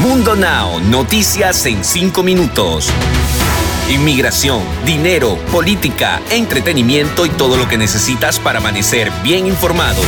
Mundo Now, noticias en 5 minutos. Inmigración, dinero, política, entretenimiento y todo lo que necesitas para amanecer bien informado.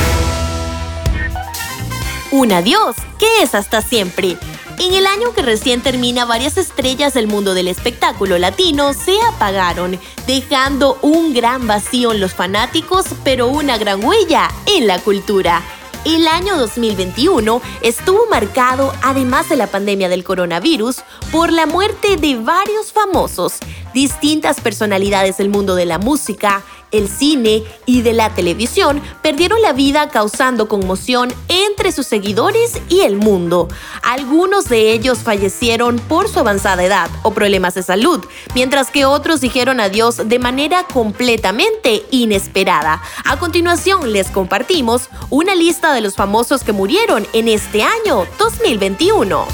Un adiós, que es hasta siempre. En el año que recién termina, varias estrellas del mundo del espectáculo latino se apagaron, dejando un gran vacío en los fanáticos, pero una gran huella en la cultura. El año 2021 estuvo marcado, además de la pandemia del coronavirus, por la muerte de varios famosos, distintas personalidades del mundo de la música, el cine y de la televisión perdieron la vida causando conmoción entre sus seguidores y el mundo. Algunos de ellos fallecieron por su avanzada edad o problemas de salud, mientras que otros dijeron adiós de manera completamente inesperada. A continuación les compartimos una lista de los famosos que murieron en este año 2021.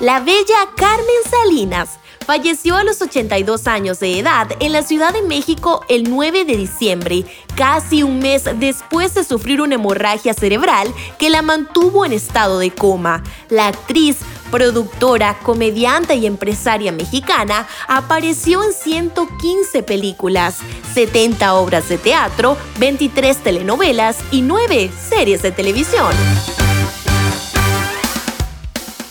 La bella Carmen Salinas falleció a los 82 años de edad en la Ciudad de México el 9 de diciembre, casi un mes después de sufrir una hemorragia cerebral que la mantuvo en estado de coma. La actriz, productora, comediante y empresaria mexicana apareció en 115 películas, 70 obras de teatro, 23 telenovelas y 9 series de televisión.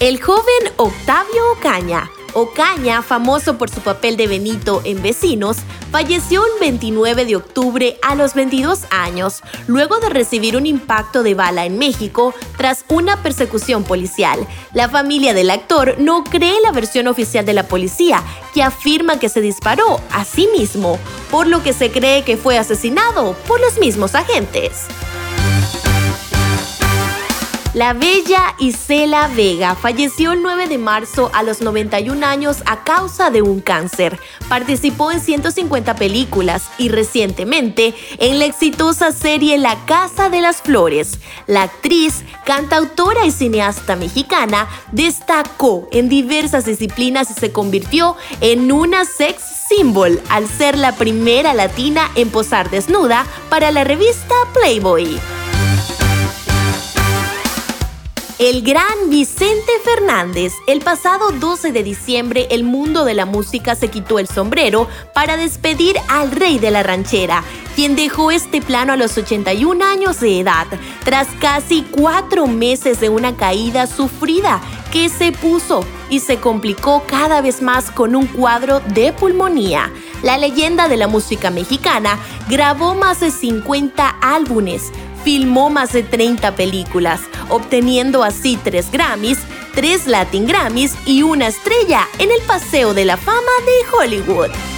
El joven Octavio Ocaña Ocaña, famoso por su papel de Benito en Vecinos, falleció el 29 de octubre a los 22 años, luego de recibir un impacto de bala en México tras una persecución policial. La familia del actor no cree la versión oficial de la policía, que afirma que se disparó a sí mismo, por lo que se cree que fue asesinado por los mismos agentes. La bella Isela Vega falleció el 9 de marzo a los 91 años a causa de un cáncer. Participó en 150 películas y recientemente en la exitosa serie La Casa de las Flores. La actriz, cantautora y cineasta mexicana destacó en diversas disciplinas y se convirtió en una sex symbol al ser la primera latina en posar desnuda para la revista Playboy. El gran Vicente Fernández. El pasado 12 de diciembre el mundo de la música se quitó el sombrero para despedir al rey de la ranchera, quien dejó este plano a los 81 años de edad, tras casi cuatro meses de una caída sufrida que se puso y se complicó cada vez más con un cuadro de pulmonía. La leyenda de la música mexicana grabó más de 50 álbumes, filmó más de 30 películas, obteniendo así 3 Grammys, 3 Latin Grammys y una estrella en el Paseo de la Fama de Hollywood.